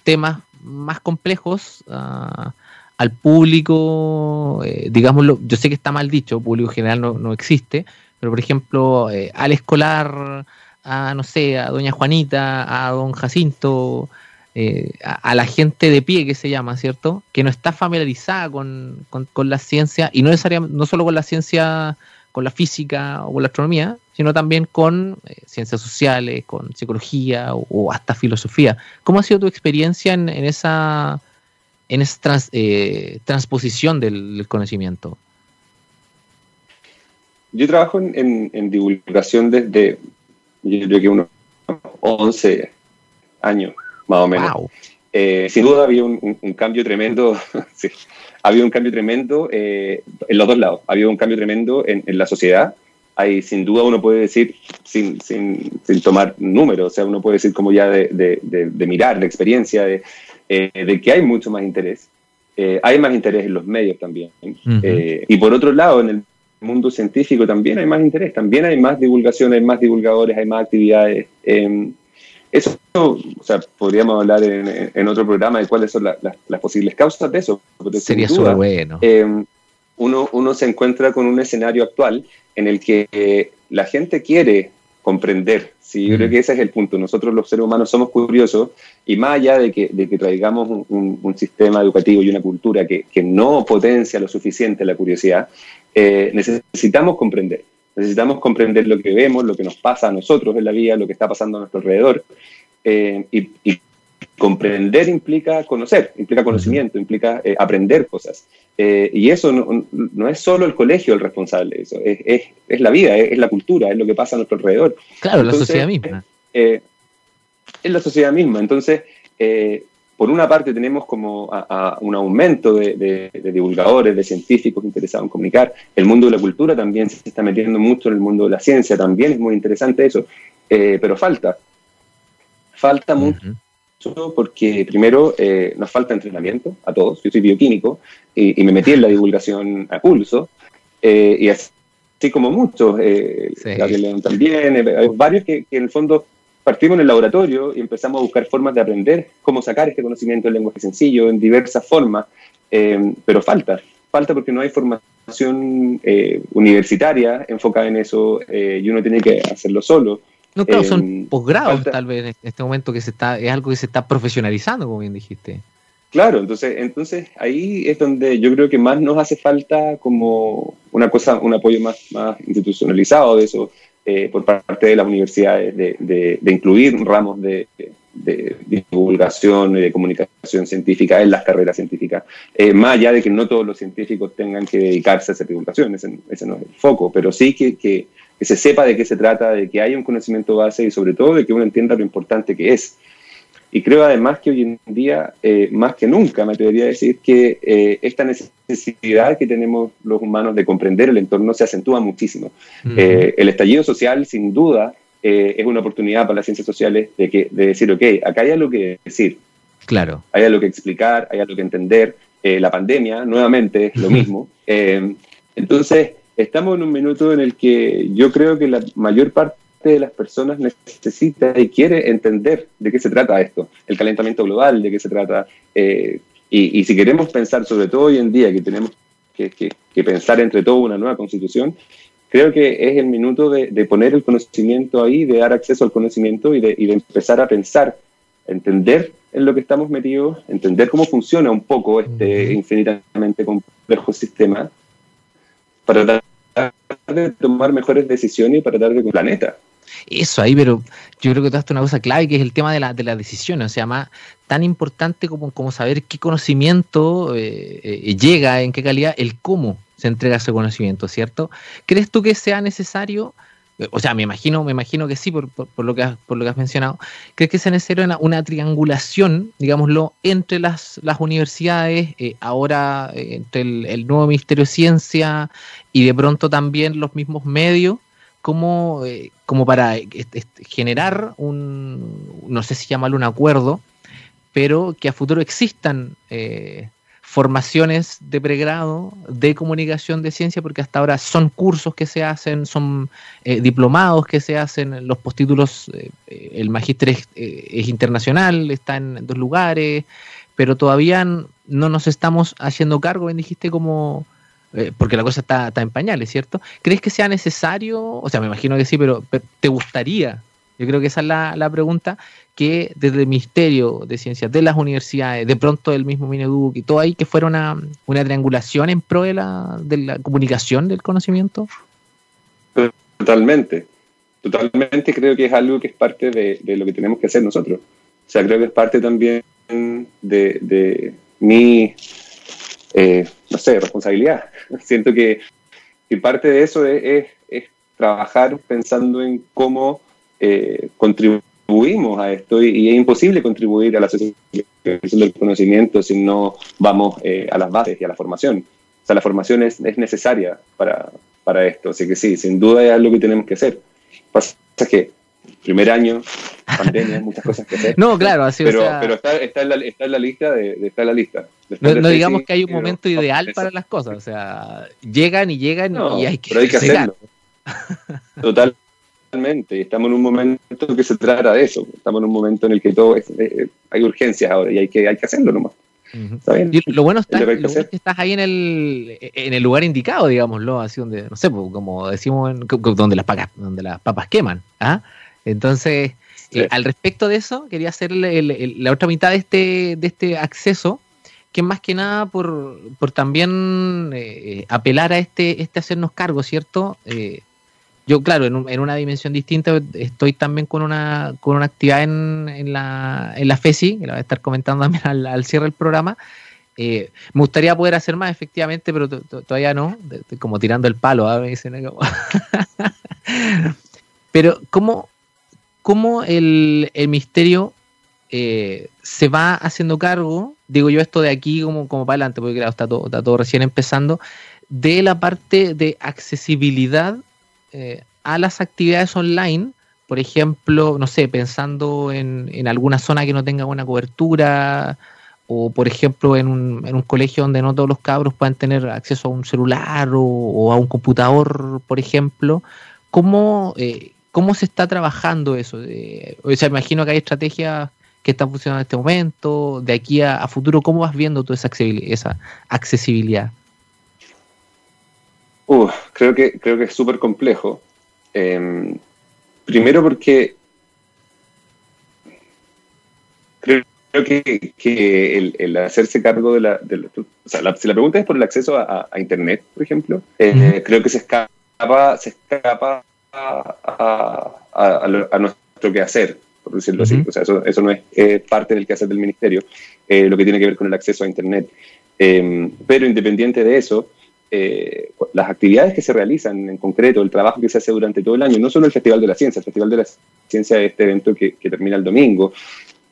temas más complejos ah, al público, digámoslo, yo sé que está mal dicho, público general no, no existe, pero por ejemplo, al escolar, a, no sé, a doña Juanita, a don Jacinto, eh, a, la gente de pie que se llama, ¿cierto? Que no está familiarizada con, la ciencia, y no necesariamente, no solo con la ciencia, con la física o con la astronomía, sino también con eh, ciencias sociales, con psicología o, hasta filosofía. ¿Cómo ha sido tu experiencia en, esa, en esa eh, transposición del, conocimiento? Yo trabajo en divulgación desde, yo creo que unos 11 años, más o menos. Eh, sin duda había un, cambio tremendo, sí, había un cambio tremendo eh, en los dos lados. Había un cambio tremendo en, la sociedad. Hay, sin duda uno puede decir, sin, sin, sin, tomar números, o sea, uno puede decir como ya de, de, de, mirar, de experiencia, de, eh, de, que hay mucho más interés. hay más interés en los medios también. y por otro lado, en el mundo científico también hay más interés, también hay más divulgación, hay más divulgadores, hay más actividades. Em, eso, o sea, podríamos hablar en, otro programa de cuáles son las posibles causas de eso. Sería súper bueno. Em, uno, uno se encuentra con un escenario actual en el que la gente quiere comprender. Sí, yo creo mm. que ese es el punto. Nosotros los seres humanos somos curiosos y más allá de que, de que traigamos un, sistema educativo y una cultura que, que, no potencia lo suficiente la curiosidad, eh, necesitamos comprender. Necesitamos comprender lo que vemos, lo que nos pasa a nosotros en la vida, lo que está pasando a nuestro alrededor. Eh, y, comprender implica conocer, implica conocimiento, implica eh, aprender cosas. y eso no, es solo el colegio el responsable, eso es, es, es la vida, es, la cultura, es lo que pasa a nuestro alrededor. Claro, la sociedad misma. es la sociedad misma. Entonces, por una parte tenemos como un aumento de, divulgadores, de científicos interesados en comunicar. El mundo de la cultura también se está metiendo mucho en el mundo de la ciencia, también es muy interesante eso, eh, pero falta. Falta mucho porque primero eh, nos falta entrenamiento a todos. Yo soy bioquímico y, me metí en la divulgación a pulso eh, y así como muchos, Gabriel León también, hay varios que en el fondo partimos en el laboratorio y empezamos a buscar formas de aprender cómo sacar este conocimiento en lenguaje sencillo, en diversas formas, eh, pero falta, falta porque no hay formación eh, universitaria enfocada en eso eh, y uno tiene que hacerlo solo. No, claro, son posgrados tal vez en este momento que se está, es algo que se está profesionalizando, como bien dijiste. Claro, entonces, entonces ahí es donde yo creo que más nos hace falta como una cosa, un apoyo más, más institucionalizado de eso, eh, por parte de las universidades de, de, incluir ramos de, divulgación y de comunicación científica en las carreras científicas, eh, más allá de que no todos los científicos tengan que dedicarse a esa divulgación, ese, no es el foco, pero sí que, que, que, se sepa de qué se trata, de que haya un conocimiento base y sobre todo de que uno entienda lo importante que es. Y creo además que hoy en día, eh, más que nunca, me atrevería a decir que eh, esta necesidad que tenemos los humanos de comprender el entorno se acentúa muchísimo. Eh, el estallido social, sin duda, es una oportunidad para las ciencias sociales de, que, de decir, ok, acá hay algo que decir. Claro. Hay algo que explicar, hay algo que entender. la pandemia, nuevamente, es lo mismo. entonces, estamos en un minuto en el que yo creo que la mayor parte de las personas necesita y quiere entender de qué se trata esto, el calentamiento global, de qué se trata. Eh, y, si queremos pensar, sobre todo hoy en día, que tenemos que, pensar entre todo una nueva constitución, creo que es el minuto de, poner el conocimiento ahí, de dar acceso al conocimiento y de, empezar a pensar, entender en lo que estamos metidos, entender cómo funciona un poco este infinitamente complejo sistema para tratar de tomar mejores decisiones y para tratar de con el planeta. Eso ahí, pero yo creo que tú has una cosa clave que es el tema de la, de las decisiones, o sea, más tan importante como, como saber qué conocimiento eh, eh, llega, en qué calidad, el cómo se entrega ese conocimiento, ¿cierto? ¿Crees tú que sea necesario? O sea, me imagino, me imagino que sí, por, lo, que has, por lo que has mencionado. ¿Crees que sea necesario una, triangulación, digámoslo, entre las, las universidades, eh, ahora entre el, nuevo Ministerio de Ciencia y de pronto también los mismos medios, como, como para generar un, no sé si llamarlo un acuerdo, pero que a futuro existan eh, formaciones de pregrado de comunicación de ciencia, porque hasta ahora son cursos que se hacen, son eh, diplomados que se hacen, los postítulos, eh, el magíster es, internacional, está en, dos lugares, pero todavía no nos estamos haciendo cargo, bien dijiste, como... porque la cosa está, está en pañales, ¿cierto? ¿Crees que sea necesario? O sea, me imagino que sí, pero, ¿te gustaría? Yo creo que esa es la, la pregunta, que desde el Ministerio de Ciencias, de las universidades, de pronto el mismo Mineduc y todo ahí, que fuera una, triangulación en pro de la, de la comunicación del conocimiento? Totalmente, totalmente creo que es algo que es parte de, lo que tenemos que hacer nosotros. O sea, creo que es parte también de, mi, eh, no sé, responsabilidad. Siento que, parte de eso es, es, trabajar pensando en cómo eh, contribuimos a esto y, es imposible contribuir a la socialización del conocimiento si no vamos eh, a las bases y a la formación. O sea, la formación es, es necesaria para, para, esto, así que sí, sin duda es algo que tenemos que hacer. Pasa que primer año, pandemia, muchas cosas que hacer. No, claro, así pero, pero está, está, en la, está, en la, lista de, está en la lista. no, digamos que hay un momento ideal para las cosas, o sea, llegan y llegan y hay que, pero hay que hacerlo. Total, Totalmente, estamos en un momento que se trata de eso, estamos en un momento en el que todo es, eh, hay urgencias ahora y hay que, hay que hacerlo nomás. lo bueno, está, lo, es que estás ahí en el, en el lugar indicado, digámoslo, así donde, no sé, pues, como decimos, donde las papas, donde las papas queman. ¿ah? Entonces, eh, al respecto de eso, quería hacer la otra mitad de este, de este acceso, que más que nada por, por también eh, apelar a este, este hacernos cargo, ¿cierto? yo, claro, en, una dimensión distinta, estoy también con una, con una actividad en, en, la, en la FESI, que la voy a estar comentando también al, cierre del programa. Eh, me gustaría poder hacer más, efectivamente, pero todavía no, como tirando el palo, ¿ah? me dicen. pero, ¿cómo, cómo el, el misterio eh, se va haciendo cargo, digo yo esto de aquí como, como para adelante, porque claro, está todo, está todo recién empezando, de la parte de accesibilidad eh, a las actividades online, por ejemplo, no sé, pensando en, alguna zona que no tenga buena cobertura, o por ejemplo en un, en un, colegio donde no todos los cabros puedan tener acceso a un celular o, a un computador, por ejemplo, ¿cómo, eh, cómo se está trabajando eso? Eh, o sea, imagino que hay estrategias que están funcionando en este momento, de aquí a, futuro, ¿cómo vas viendo toda esa accesibilidad? Esa accesibilidad? Uh, creo que, creo que es súper complejo. Em, primero porque creo, que, que el, hacerse cargo de la, o sea, si la pregunta es por el acceso a, Internet, por ejemplo, eh, creo que se escapa, se escapa a, a, nuestro quehacer, por decirlo así. O sea, eso, eso no es eh, parte del quehacer del ministerio, eh, lo que tiene que ver con el acceso a Internet. Em, pero independiente de eso, eh, las actividades que se realizan en concreto, el trabajo que se hace durante todo el año, no solo el Festival de la Ciencia, el Festival de la Ciencia es este evento que, termina el domingo,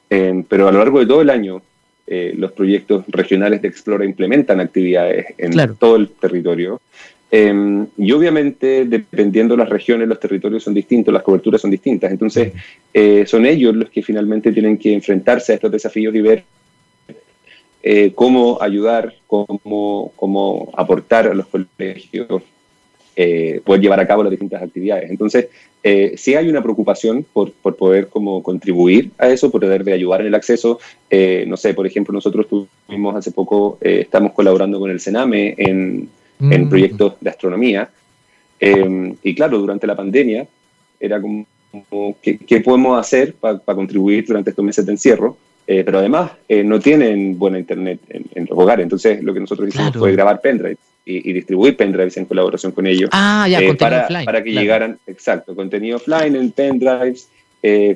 eh, pero a lo largo de todo el año eh, los proyectos regionales de Explora implementan actividades en todo el territorio. Y obviamente, dependiendo de las regiones, los territorios son distintos, las coberturas son distintas. Entonces, son ellos los que finalmente tienen que enfrentarse a estos desafíos y ver eh, cómo ayudar, cómo, cómo, aportar a los colegios, eh, poder llevar a cabo las distintas actividades. Entonces, eh, sí hay una preocupación por, por, poder como contribuir a eso, por poder de ayudar en el acceso. Eh, no sé, por ejemplo, nosotros tuvimos hace poco, estamos colaborando con el Sename en, en mm. proyectos de astronomía. y claro, durante la pandemia era como, ¿qué, podemos hacer para contribuir durante estos meses de encierro? eh, pero además eh, no tienen buena internet en, los hogares. Entonces, lo que nosotros hicimos fue grabar pendrives y, distribuir pendrives en colaboración con ellos. Ah, ya, eh, para, para que llegaran, exacto, contenido offline en pendrives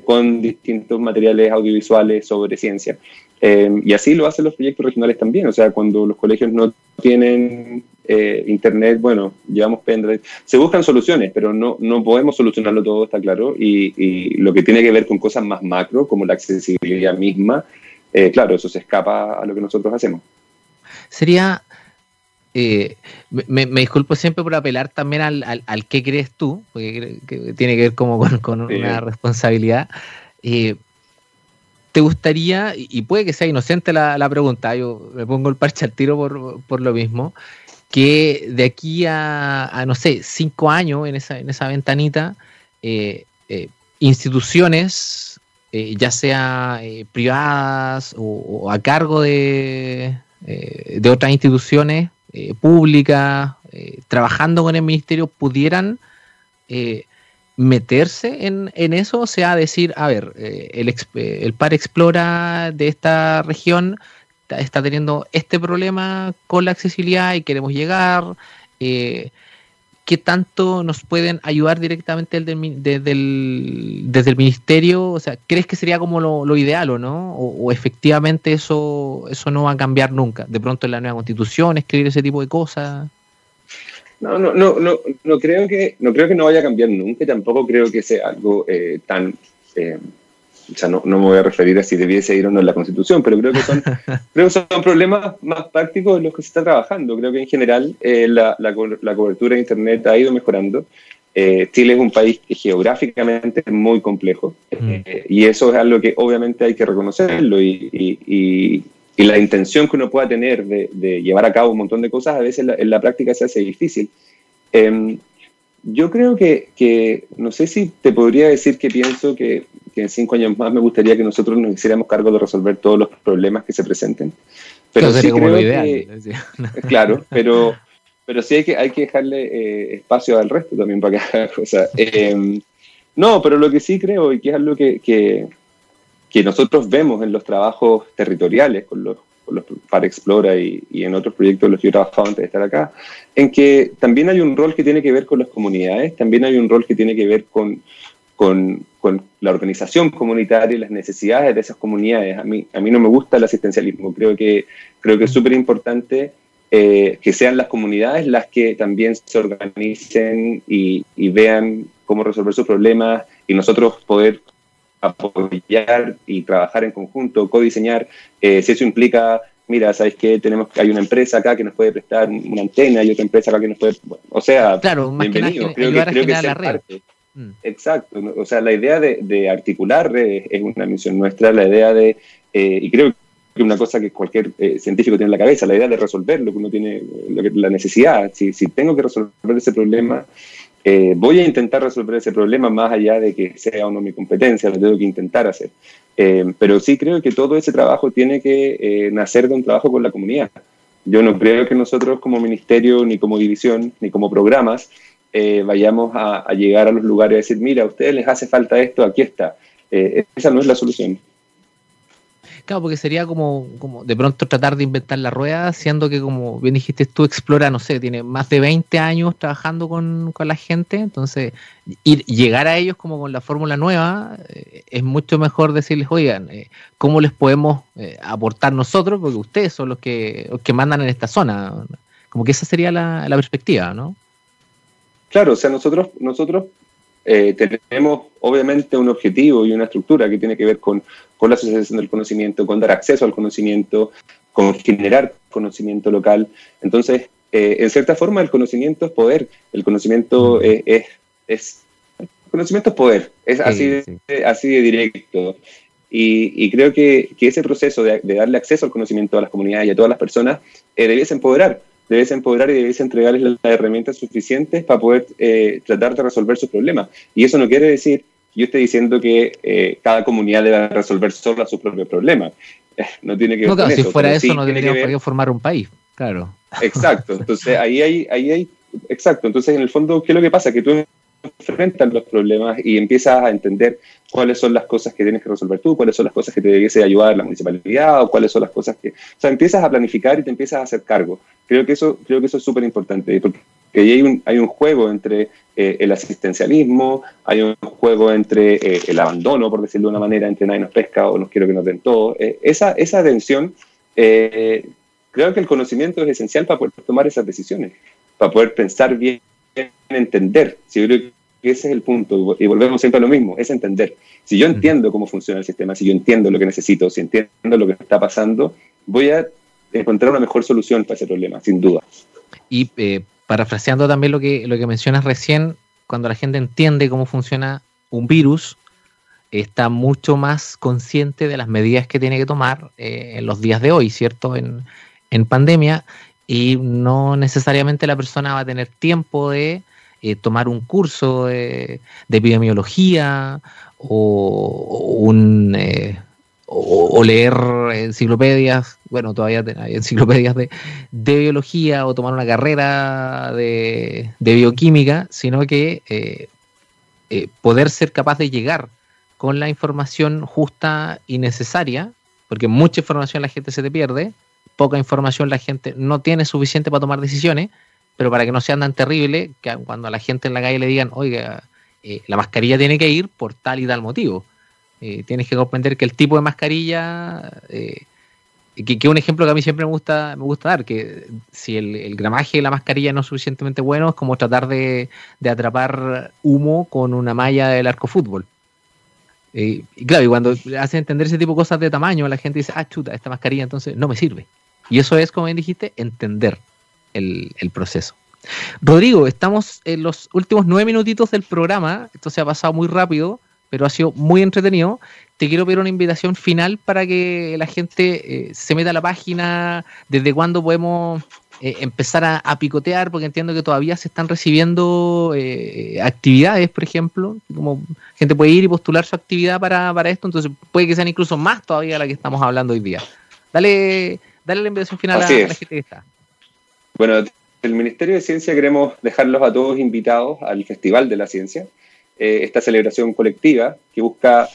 con distintos materiales audiovisuales sobre ciencia. y así lo hacen los proyectos regionales también. O sea, cuando los colegios no tienen eh, Internet, bueno, llevamos pendrive. Se buscan soluciones, pero no, no podemos solucionarlo todo, está claro. Y, lo que tiene que ver con cosas más macro, como la accesibilidad misma, eh, claro, eso se escapa a lo que nosotros hacemos. Sería, eh, me, disculpo siempre por apelar también al, al, qué crees tú, porque tiene que ver como con, una responsabilidad. ¿Te gustaría, y puede que sea inocente la, la, pregunta, yo me pongo el parche al tiro por, por lo mismo, que de aquí a, no sé, cinco años en esa, en esa ventanita, eh, eh, instituciones, eh, ya sea privadas o, a cargo de, de otras instituciones públicas, trabajando con el ministerio, pudieran meterse en, en, eso, o sea, decir, a ver, el, el par explora de esta región está teniendo este problema con la accesibilidad y queremos llegar. Eh, ¿Qué tanto nos pueden ayudar directamente desde, el, ministerio? O sea, ¿crees que sería como lo, ideal o no? O, efectivamente eso, eso no va a cambiar nunca? De pronto en la nueva constitución, escribir ese tipo de cosas. No, no, no, no, no creo que no creo que no vaya a cambiar nunca. Tampoco creo que sea algo eh, tan eh, o sea, no, no, me voy a referir a si debiese ir o no en la Constitución, pero creo que son, creo que son problemas más prácticos en los que se está trabajando. Creo que en general eh, la, la, la, cobertura de Internet ha ido mejorando. Eh, Chile es un país que geográficamente es muy complejo mm. eh, y eso es algo que obviamente hay que reconocerlo y, y, y, la intención que uno pueda tener de, de, llevar a cabo un montón de cosas a veces en la, en la práctica se hace difícil. Em, yo creo que, que, no sé si te podría decir que pienso que, que, en cinco años más me gustaría que nosotros nos hiciéramos cargo de resolver todos los problemas que se presenten. Pero sí creo que, claro, pero, pero sí hay que, hay que dejarle eh, espacio al resto también para que haga cosas. Eh, no, pero lo que sí creo y que es algo que, que, que nosotros vemos en los trabajos territoriales con los para Explora y, en otros proyectos en los que yo he trabajado antes de estar acá, en que también hay un rol que tiene que ver con las comunidades, también hay un rol que tiene que ver con, con, con la organización comunitaria y las necesidades de esas comunidades. A mí, a mí no me gusta el asistencialismo, creo que, creo que es súper importante eh, que sean las comunidades las que también se organicen y, y vean cómo resolver sus problemas y nosotros poder apoyar y trabajar en conjunto, codiseñar, eh, si eso implica, mira, ¿sabes qué? Tenemos, hay una empresa acá que nos puede prestar una antena y otra empresa acá que nos puede, o sea, claro, bienvenido, creo que, creo que es parte. Mm. Exacto, o sea, la idea de, articular es una misión nuestra, la idea de, eh, y creo que una cosa que cualquier eh, científico tiene en la cabeza, la idea de resolver lo que uno tiene, la necesidad, si, tengo que resolver ese problema, eh, voy a intentar resolver ese problema más allá de que sea o no mi competencia, lo tengo que intentar hacer. Eh, pero sí creo que todo ese trabajo tiene que eh, nacer de un trabajo con la comunidad. Yo no creo que nosotros como ministerio, ni como división, ni como programas, vayamos a, a, llegar a los lugares y decir, mira, a ustedes les hace falta esto, aquí está. esa no es la solución. Claro, porque sería como, como de pronto tratar de inventar la rueda, siendo que, como bien dijiste tú, Explora, no sé, tiene más de 20 años trabajando con, la gente, entonces ir, llegar a ellos como con la fórmula nueva eh, es mucho mejor decirles, oigan, eh, ¿cómo les podemos eh, aportar nosotros? Porque ustedes son los que, los que mandan en esta zona. Como que esa sería la, la perspectiva, ¿no? Claro, o sea, nosotros, nosotros eh, tenemos obviamente un objetivo y una estructura que tiene que ver con, con la asociación del conocimiento, con dar acceso al conocimiento, con generar conocimiento local. Entonces, eh, en cierta forma, el conocimiento es poder, el conocimiento es, es, conocimiento es poder, es así, de, así de directo. Y, y creo que, que, ese proceso de, de, darle acceso al conocimiento a las comunidades y a todas las personas eh, debiese empoderar debes empoderar y debes entregarles las herramientas suficientes para poder eh, tratar de resolver sus problemas. Y eso no quiere decir que yo esté diciendo que eh, cada comunidad debe resolver sola sus propios problemas. no tiene que ver no, Si fuera eso, no deberíamos ver... formar un país, claro. Exacto. Entonces, ahí hay, ahí hay, exacto. Entonces, en el fondo, ¿qué es lo que pasa? Que tú enfrentan los problemas y empiezas a entender cuáles son las cosas que tienes que resolver tú, cuáles son las cosas que te debiese ayudar la municipalidad o cuáles son las cosas que... O sea, empiezas a planificar y te empiezas a hacer cargo. Creo que eso, creo que eso es súper importante porque hay un, hay un juego entre eh, el asistencialismo, hay un juego entre eh, el abandono, por decirlo de una manera, entre nadie nos pesca o nos quiero que nos den todo. Eh, esa, esa tensión, creo que el conocimiento es esencial para poder tomar esas decisiones, para poder pensar bien, entender. Si yo creo que ese es el punto, y volvemos siempre a lo mismo, es entender. Si yo entiendo cómo funciona el sistema, si yo entiendo lo que necesito, si entiendo lo que está pasando, voy a encontrar una mejor solución para ese problema, sin duda. Y eh, parafraseando también lo que, lo que mencionas recién, cuando la gente entiende cómo funciona un virus, está mucho más consciente de las medidas que tiene que tomar eh, en los días de hoy, ¿cierto? En, en, pandemia, y no necesariamente la persona va a tener tiempo de eh, tomar un curso de, epidemiología o, un, eh, leer enciclopedias, bueno, todavía hay enciclopedias de, biología o tomar una carrera de, bioquímica, sino que eh, poder ser capaz de llegar con la información justa y necesaria, porque mucha información la gente se te pierde, poca información la gente no tiene suficiente para tomar decisiones, pero para que no sean tan terribles, que cuando a la gente en la calle le digan, oiga, eh, la mascarilla tiene que ir por tal y tal motivo eh, tienes que comprender que el tipo de mascarilla, eh, que, un ejemplo que a mí siempre me gusta, me gusta dar, que si el, gramaje de la mascarilla no es suficientemente bueno, es como tratar de, atrapar humo con una malla del arco fútbol. Y claro, y cuando hace entender ese tipo de cosas de tamaño, la gente dice, ah, chuta, esta mascarilla entonces no me sirve. Y eso es, como bien dijiste, entender el, el proceso. Rodrigo, estamos en los últimos nueve minutitos del programa, esto se ha pasado muy rápido pero ha sido muy entretenido. Te quiero pedir una invitación final para que la gente eh, se meta a la página, desde cuándo podemos eh, empezar a, picotear, porque entiendo que todavía se están recibiendo eh, actividades, por ejemplo, como gente puede ir y postular su actividad para, esto, entonces puede que sean incluso más todavía la que estamos hablando hoy día. Dale, dale la invitación final a, la gente que está. Bueno, el Ministerio de Ciencia queremos dejarlos a todos invitados al Festival de la Ciencia. Eh, esta celebración colectiva que busca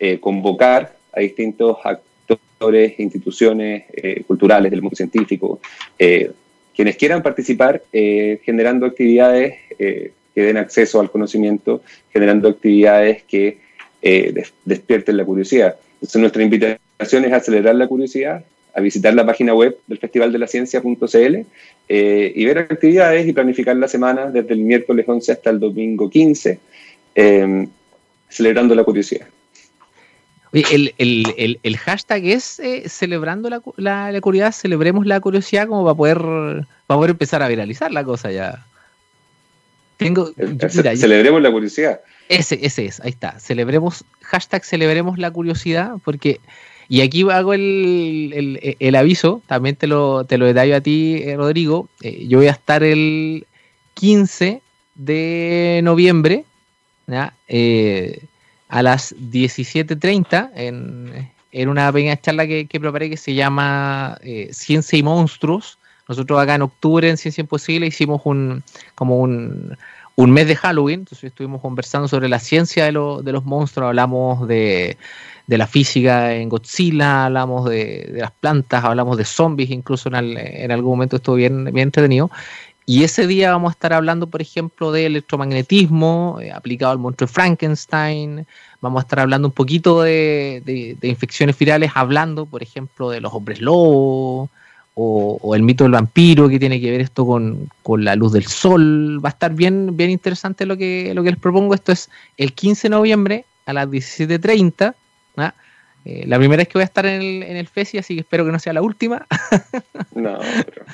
eh, convocar a distintos actores, instituciones eh, culturales del mundo científico, quienes quieran participar generando actividades que den acceso al conocimiento, generando actividades que despierten la curiosidad. Entonces nuestra invitación es acelerar la curiosidad, a visitar la página web del Festival de la Ciencia.cl y ver actividades y planificar la semana desde el miércoles 11 hasta el domingo 15 eh, celebrando la curiosidad. El, el, el, hashtag es eh, celebrando la, la, curiosidad, celebremos la curiosidad como para poder, para poder empezar a viralizar la cosa ya. Tengo, celebremos la curiosidad. Ese, ese es, ahí está. Celebremos, hashtag celebremos la curiosidad, porque, y aquí hago el, el aviso, también te lo, te lo detallo a ti, eh, Rodrigo. yo voy a estar el 15 de noviembre eh, a las 17.30 en, en, una pequeña charla que, preparé que se llama eh, Ciencia y Monstruos. Nosotros acá en octubre en Ciencia Imposible hicimos un como un, un mes de Halloween, entonces estuvimos conversando sobre la ciencia de, de los monstruos, hablamos de, de, la física en Godzilla, hablamos de, de, las plantas, hablamos de zombies, incluso en, algún momento estuvo bien, bien entretenido. Y ese día vamos a estar hablando, por ejemplo, de electromagnetismo eh, aplicado al monstruo de Frankenstein. Vamos a estar hablando un poquito de, infecciones virales, hablando, por ejemplo, de los hombres lobos o, el mito del vampiro, que tiene que ver esto con, la luz del sol. Va a estar bien, bien interesante lo que, lo que les propongo. Esto es el 15 de noviembre a las 17.30. Eh, la primera vez que voy a estar en el, en el FESI, así que espero que no sea la última. no, pero...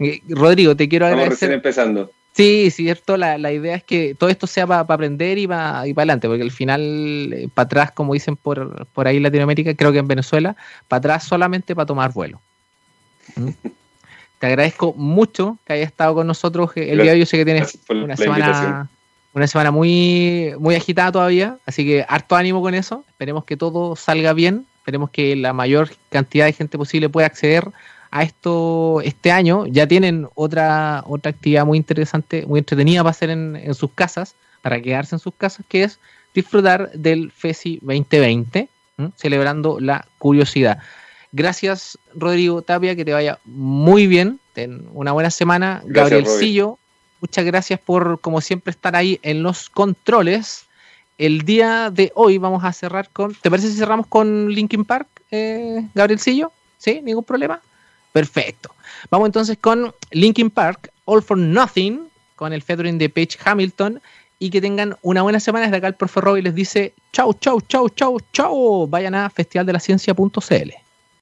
Eh, Rodrigo, te quiero agradecer. Estamos empezando. Sí, cierto. La, la, idea es que todo esto sea para aprender y para y adelante, porque al final, eh, para atrás, como dicen por, por ahí en Latinoamérica, creo que en Venezuela, para atrás solamente para tomar vuelo. ¿Mm? Te agradezco mucho que hayas estado con nosotros el día de hoy. Yo sé que tienes una semana una semana muy, muy agitada todavía, así que harto ánimo con eso. Esperemos que todo salga bien, esperemos que la mayor cantidad de gente posible pueda acceder a esto este año. Ya tienen otra, otra actividad muy interesante, muy entretenida para hacer en, sus casas, para quedarse en sus casas, que es disfrutar del FESI 2020, celebrando la curiosidad. Gracias, Rodrigo Tapia, que te vaya muy bien. Ten una buena semana. Gabrielcillo, muchas gracias por, como siempre, estar ahí en los controles. El día de hoy vamos a cerrar con. ¿Te parece si cerramos con Linkin Park, eh, Gabrielcillo? ¿Sí? ¿Ningún problema? Perfecto. Vamos entonces con Linkin Park, All for Nothing, con el featuring de Page Hamilton. Y que tengan una buena semana. Desde acá el profe Roy les dice chau, chau, chau, chau, chau. Vayan a festivaldelaciencia.cl.